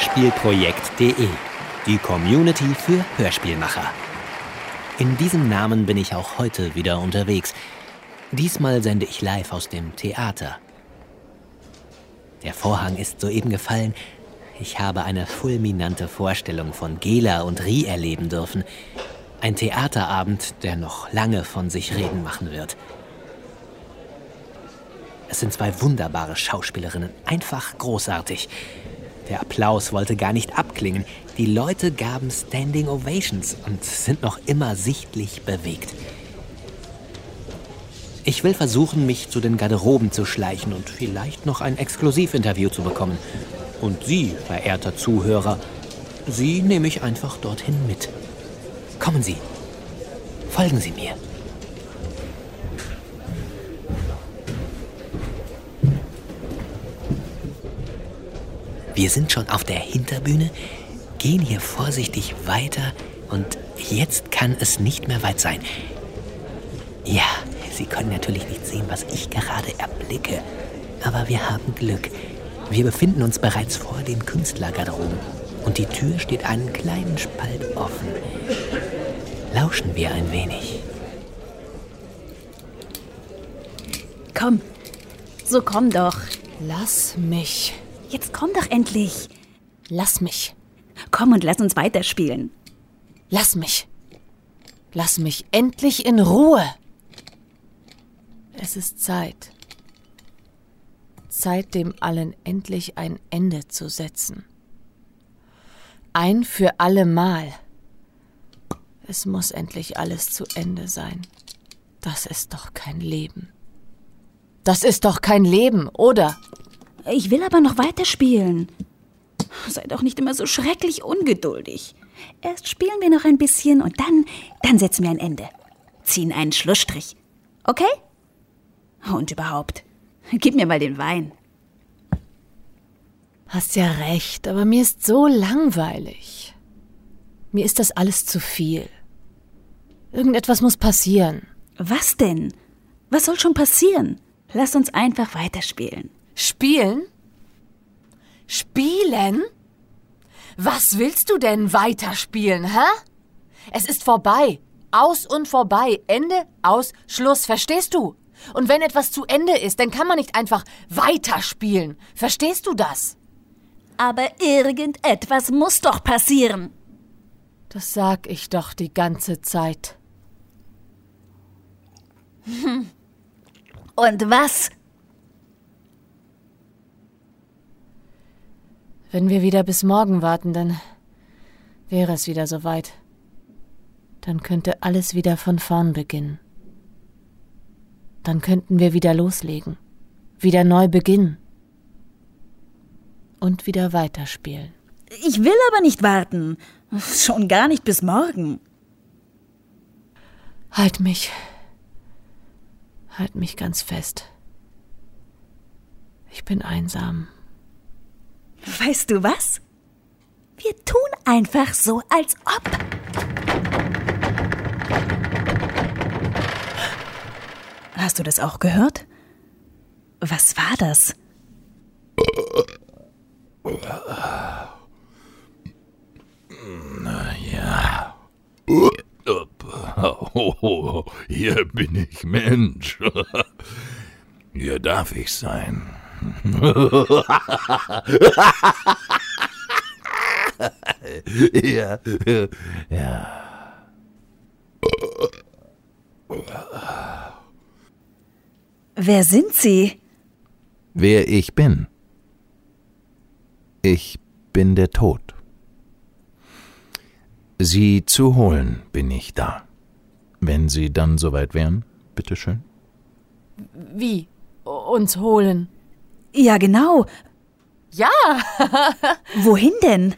Hörspielprojekt.de, die Community für Hörspielmacher. In diesem Namen bin ich auch heute wieder unterwegs. Diesmal sende ich live aus dem Theater. Der Vorhang ist soeben gefallen. Ich habe eine fulminante Vorstellung von Gela und Rie erleben dürfen. Ein Theaterabend, der noch lange von sich reden machen wird. Es sind zwei wunderbare Schauspielerinnen, einfach großartig. Der Applaus wollte gar nicht abklingen. Die Leute gaben Standing Ovations und sind noch immer sichtlich bewegt. Ich will versuchen, mich zu den Garderoben zu schleichen und vielleicht noch ein Exklusivinterview zu bekommen. Und Sie, verehrter Zuhörer, Sie nehme ich einfach dorthin mit. Kommen Sie. Folgen Sie mir. Wir sind schon auf der Hinterbühne, gehen hier vorsichtig weiter und jetzt kann es nicht mehr weit sein. Ja, Sie können natürlich nicht sehen, was ich gerade erblicke, aber wir haben Glück. Wir befinden uns bereits vor den Künstlergarderoben und die Tür steht einen kleinen Spalt offen. Lauschen wir ein wenig. Komm, so komm doch. Lass mich. Jetzt komm doch endlich. Lass mich. Komm und lass uns weiterspielen. Lass mich. Lass mich endlich in Ruhe. Es ist Zeit. Zeit, dem allen endlich ein Ende zu setzen. Ein für alle Mal. Es muss endlich alles zu Ende sein. Das ist doch kein Leben. Das ist doch kein Leben, oder? Ich will aber noch weiterspielen. Sei doch nicht immer so schrecklich ungeduldig. Erst spielen wir noch ein bisschen und dann, dann setzen wir ein Ende. Ziehen einen Schlussstrich. Okay? Und überhaupt, gib mir mal den Wein. Hast ja recht, aber mir ist so langweilig. Mir ist das alles zu viel. Irgendetwas muss passieren. Was denn? Was soll schon passieren? Lass uns einfach weiterspielen. Spielen? Spielen? Was willst du denn weiterspielen, hä? Es ist vorbei. Aus und vorbei. Ende, aus, Schluss. Verstehst du? Und wenn etwas zu Ende ist, dann kann man nicht einfach weiterspielen. Verstehst du das? Aber irgendetwas muss doch passieren. Das sag ich doch die ganze Zeit. Und was? Wenn wir wieder bis morgen warten, dann wäre es wieder soweit. Dann könnte alles wieder von vorn beginnen. Dann könnten wir wieder loslegen, wieder neu beginnen und wieder weiterspielen. Ich will aber nicht warten. Schon gar nicht bis morgen. Halt mich. Halt mich ganz fest. Ich bin einsam. Weißt du was? Wir tun einfach so, als ob. Hast du das auch gehört? Was war das? Na ja. Oh, hier bin ich Mensch. Hier darf ich sein. Ja, ja. Wer sind Sie? Wer ich bin. Ich bin der Tod. Sie zu holen bin ich da. Wenn Sie dann soweit wären, bitteschön. Wie? Uns holen? Ja, genau. Ja! Wohin denn?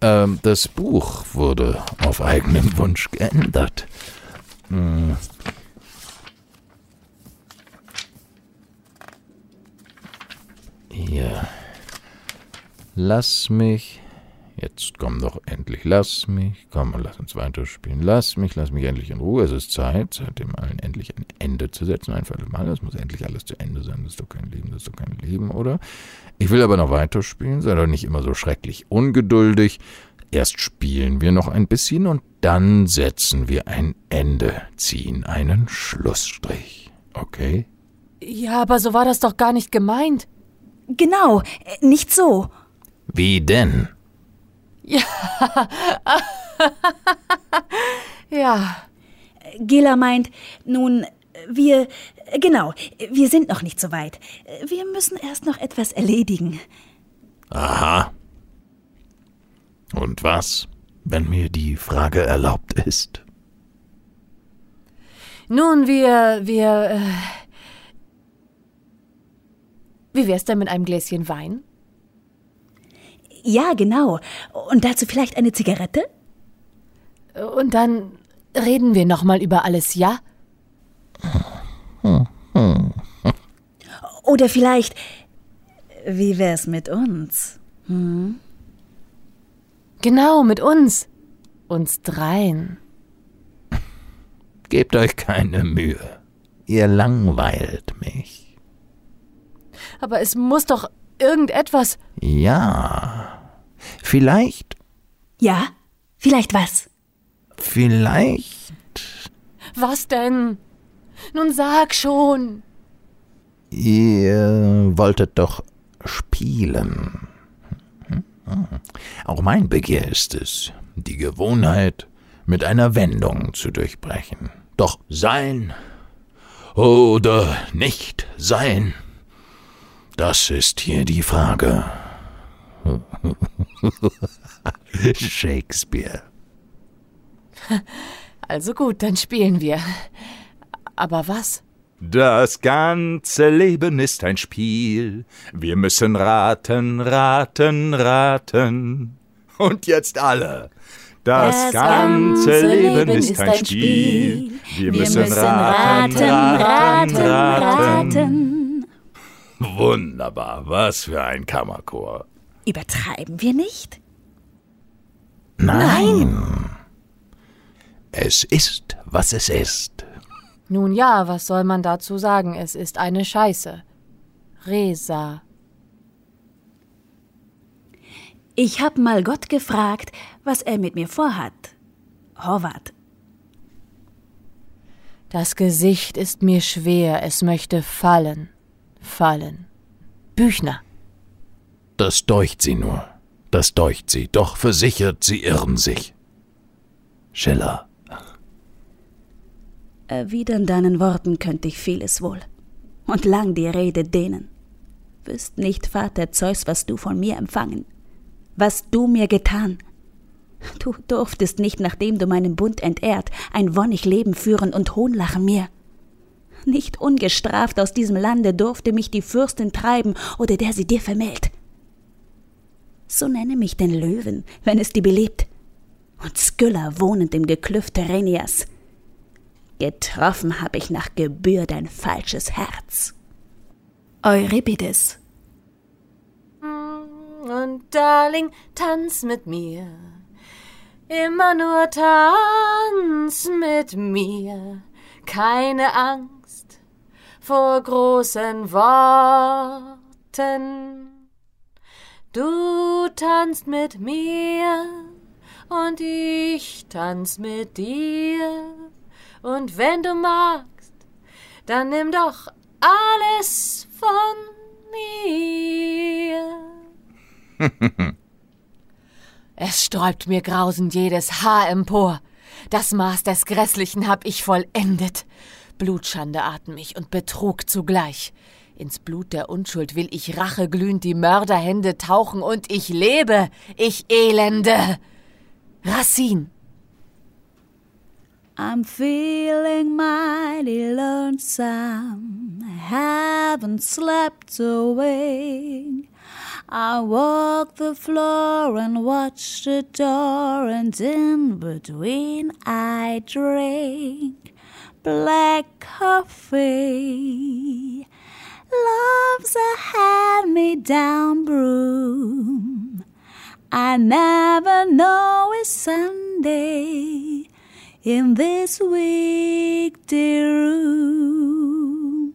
Ähm, das Buch wurde auf eigenen Wunsch geändert. Hm. Hier. Lass mich. Jetzt komm doch endlich. Lass mich. Komm, lass uns weiterspielen. Lass mich, lass mich endlich in Ruhe. Es ist Zeit, seitdem allen endlich ein Ende zu setzen, ein für alle Mal. Es muss endlich alles zu Ende sein. Das ist doch kein Leben, das ist doch kein Leben, oder? Ich will aber noch weiterspielen, sei doch nicht immer so schrecklich ungeduldig. Erst spielen wir noch ein bisschen und dann setzen wir ein Ende, ziehen einen Schlussstrich. Okay? Ja, aber so war das doch gar nicht gemeint. Genau, äh, nicht so. Wie denn? Ja, Gela meint, nun, wir, genau, wir sind noch nicht so weit. Wir müssen erst noch etwas erledigen. Aha. Und was, wenn mir die Frage erlaubt ist? nun, wir, wir, äh, wie wär's denn mit einem Gläschen Wein? Ja, genau. Und dazu vielleicht eine Zigarette? Und dann reden wir noch mal über alles, ja? Oder vielleicht, wie wär's mit uns? Genau, mit uns. Uns dreien. Gebt euch keine Mühe. Ihr langweilt mich. Aber es muss doch irgendetwas. Ja. Vielleicht, Ja, vielleicht was? vielleicht. Was denn? Nun sag schon. Ihr wolltet doch spielen. Auch mein Begehr ist es, die Gewohnheit mit einer Wendung zu durchbrechen. Doch sein oder nicht sein, das ist hier die Frage. Shakespeare. Also gut, dann spielen wir. Aber was? Das ganze Leben ist ein Spiel. Wir müssen raten, raten, raten. Und jetzt alle. Das, ganze, Leben ist ein Spiel. Wir, müssen, raten, raten, raten, raten. Wunderbar, was für ein Kammerchor. Übertreiben wir nicht? Nein. Es ist, was es ist. Nun ja, was soll man dazu sagen? Es ist eine Scheiße. Resa. Ich hab mal Gott gefragt, was er mit mir vorhat. Horvath, Das Gesicht ist mir schwer, es möchte fallen. Fallen. Büchner. Das deucht sie nur. Das deucht sie, doch versichert, sie irren sich. Schiller. erwidern deinen Worten könnte ich vieles wohl. Und lang die Rede dehnen. Wüsst nicht, Vater Zeus, was du von mir empfangen, was du mir getan. Du durftest nicht, nachdem du meinen Bund entehrt, ein wonnig Leben führen und hohnlachen mir. Nicht ungestraft aus diesem Lande durfte mich die Fürstin treiben oder der sie dir vermählt. So nenne mich den Löwen, wenn es dir beliebt, und Skylla wohnend im Geklüft Terenias. Getroffen hab ich nach Gebühr dein falsches Herz. Euripides. Und Darling, tanz mit mir. Immer nur tanz mit mir. Keine Angst vor großen Worten. Du tanzt mit mir und ich tanz mit dir. Und wenn du magst, dann nimm doch alles von mir. Es sträubt mir grausend jedes Haar empor. Das Maß des Grässlichen hab ich vollendet. Blutschande atm ich und Betrug zugleich. Ins Blut der Unschuld will ich racheglühend die Mörderhände tauchen und ich lebe, ich Elende. Racine. I'm feeling mighty lonesome. Haven't slept a wink. I walk the floor and watch the door, and in between I drink black coffee. Love's a hand me down broom. I never know it's Sunday in this weekday room.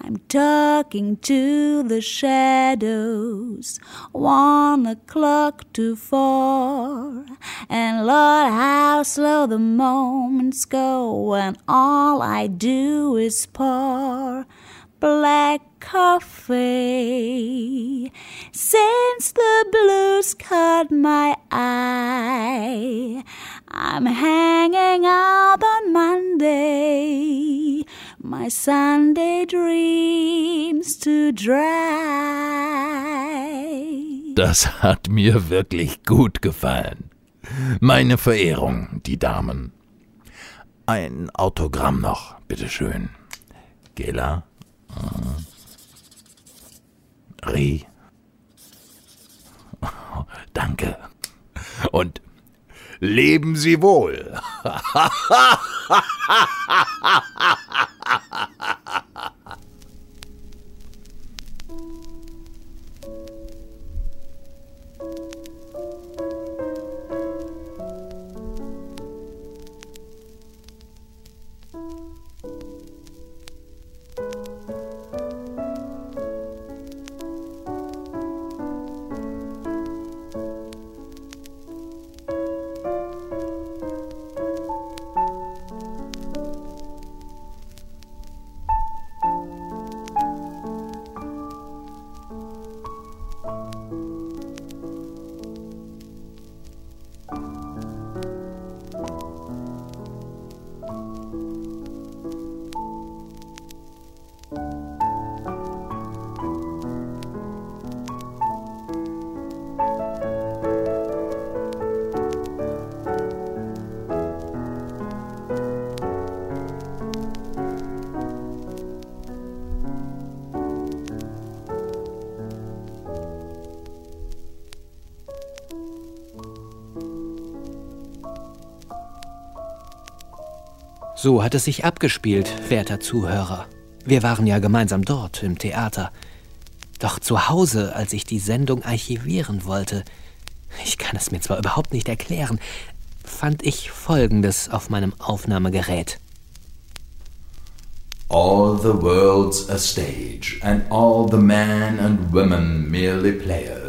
I'm talking to the shadows, one o'clock to four. And Lord, how slow the moments go when all I do is pour coffee. Since the blues caught my eye, I'm hanging out on Monday, my Sunday dreams to dry. Das hat mir wirklich gut gefallen. Meine Verehrung, die Damen. Ein Autogramm noch, bitteschön. Gela. Reh. Danke. Und leben Sie wohl. So hat es sich abgespielt, werter Zuhörer. Wir waren ja gemeinsam dort im Theater. Doch zu Hause, als ich die Sendung archivieren wollte, ich kann es mir zwar überhaupt nicht erklären, fand ich Folgendes auf meinem Aufnahmegerät. All the world's a stage, and all the men and women merely players.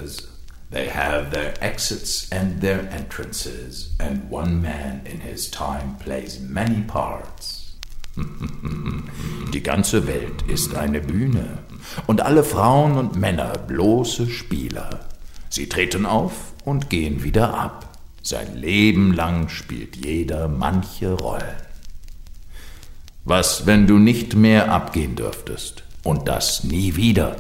They have their exits and their entrances, and one man in his time plays many parts. Die ganze Welt ist eine Bühne, und alle Frauen und Männer bloße Spieler. Sie treten auf und gehen wieder ab. Sein Leben lang spielt jeder manche Rollen. Was, wenn du nicht mehr abgehen dürftest, und das nie wieder,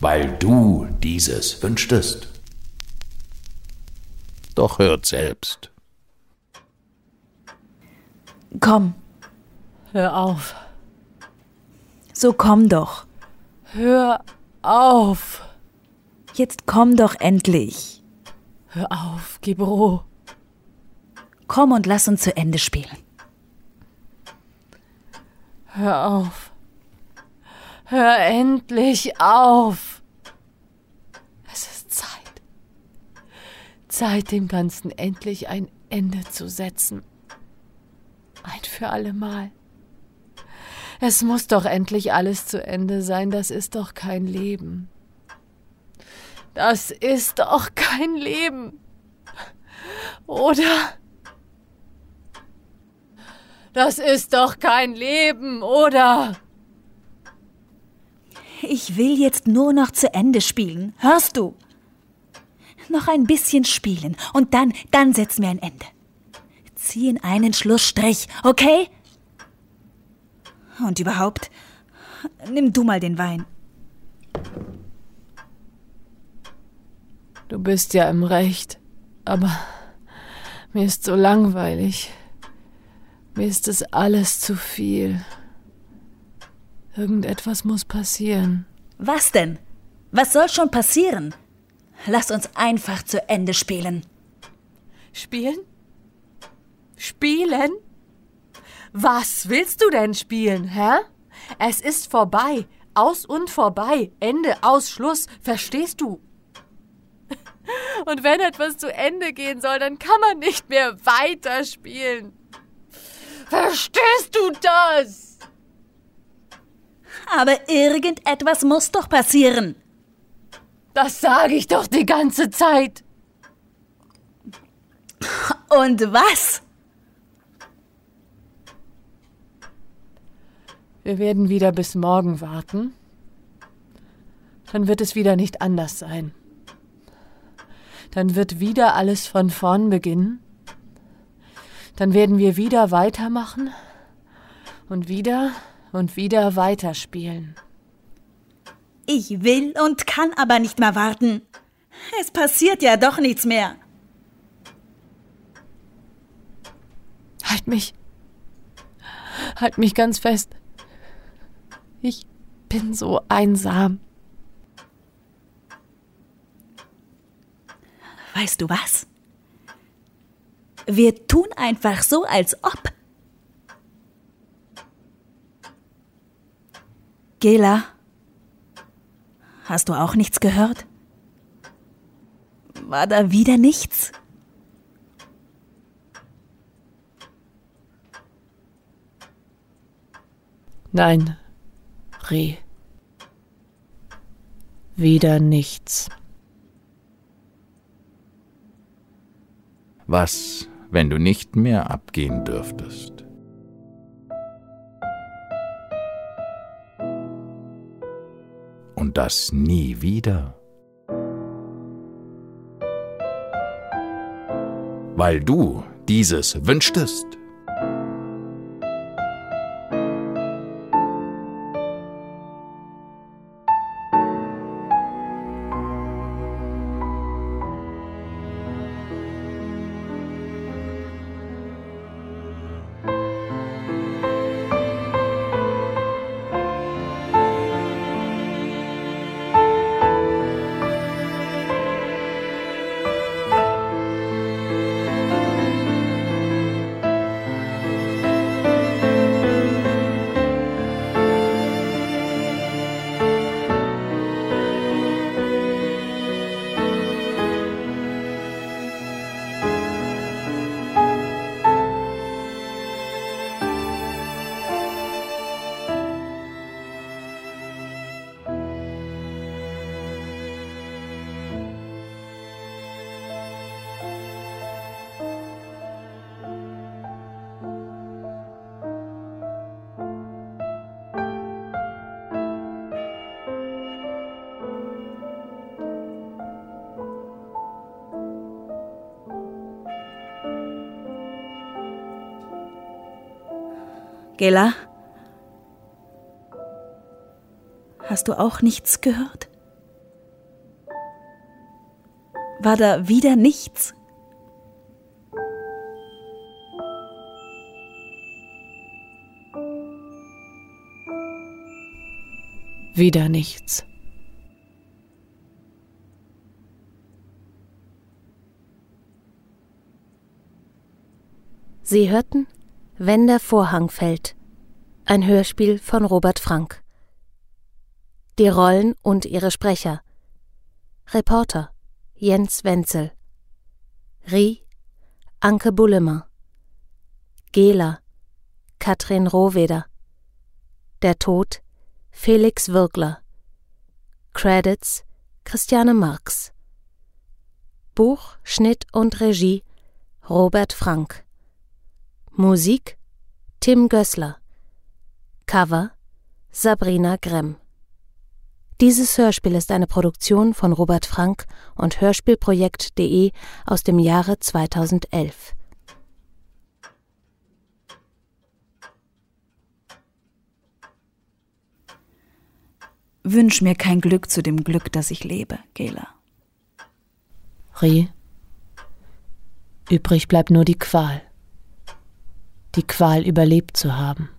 weil du dieses wünschtest? Doch hört selbst. Komm, Hör auf. so komm doch. Hör auf. Jetzt komm doch endlich. Hör auf, Gebro. Komm und lass uns zu Ende spielen. Hör auf. Hör endlich auf. Es ist Zeit. Zeit, dem Ganzen endlich ein Ende zu setzen. Ein für allemal. Es muss doch endlich alles zu Ende sein. Das ist doch kein Leben. Das ist doch kein Leben. Oder? Das ist doch kein Leben, oder? Ich will jetzt nur noch zu Ende spielen. Hörst du? Noch ein bisschen spielen und dann, dann setzen wir ein Ende. Ziehen einen Schlussstrich, okay? Und überhaupt, nimm du mal den Wein. Du bist ja im Recht, aber mir ist so langweilig. Mir ist es alles zu viel. Irgendetwas muss passieren. Was denn? Was soll schon passieren? Lass uns einfach zu Ende spielen. Spielen? Spielen? Was willst du denn spielen, hä? Es ist vorbei. Aus und vorbei. Ende, aus, Schluss. Verstehst du? Und wenn etwas zu Ende gehen soll, dann kann man nicht mehr weiterspielen. Verstehst du das? Aber irgendetwas muss doch passieren. Das sage ich doch die ganze Zeit. Und was? Wir werden wieder bis morgen warten. Dann wird es wieder nicht anders sein. Dann wird wieder alles von vorn beginnen. Dann werden wir wieder weitermachen und wieder und wieder weiterspielen. Ich will und kann aber nicht mehr warten. Es passiert ja doch nichts mehr. Halt mich. Halt mich ganz fest. Ich bin so einsam. Weißt du was? Wir tun einfach so, als ob. Gela, hast du auch nichts gehört? War da wieder nichts? Nein, Reh. Wieder nichts. Was, wenn du nicht mehr abgehen dürftest? Und das nie wieder. Weil du dieses wünschtest. Gela? Hast du auch nichts gehört? War da wieder nichts? Wieder nichts. Sie hörten Wenn der Vorhang fällt. Ein Hörspiel von Robert Frank. Die Rollen und ihre Sprecher. Reporter Jens Wenzel. Rie Anke Bullemer. Gela Katrin Rohweder. Der Tod Felix Wirkler. Credits Christiane Marx. Buch, Schnitt und Regie Robert Frank. Musik Tim Gößler. Cover Sabrina Gremm. Dieses Hörspiel ist eine Produktion von Robert Frank und Hörspielprojekt.de aus dem Jahre 2011. Wünsch mir kein Glück zu dem Glück, das ich lebe, Gela. Rie. Übrig bleibt nur die Qual. Die Qual überlebt zu haben.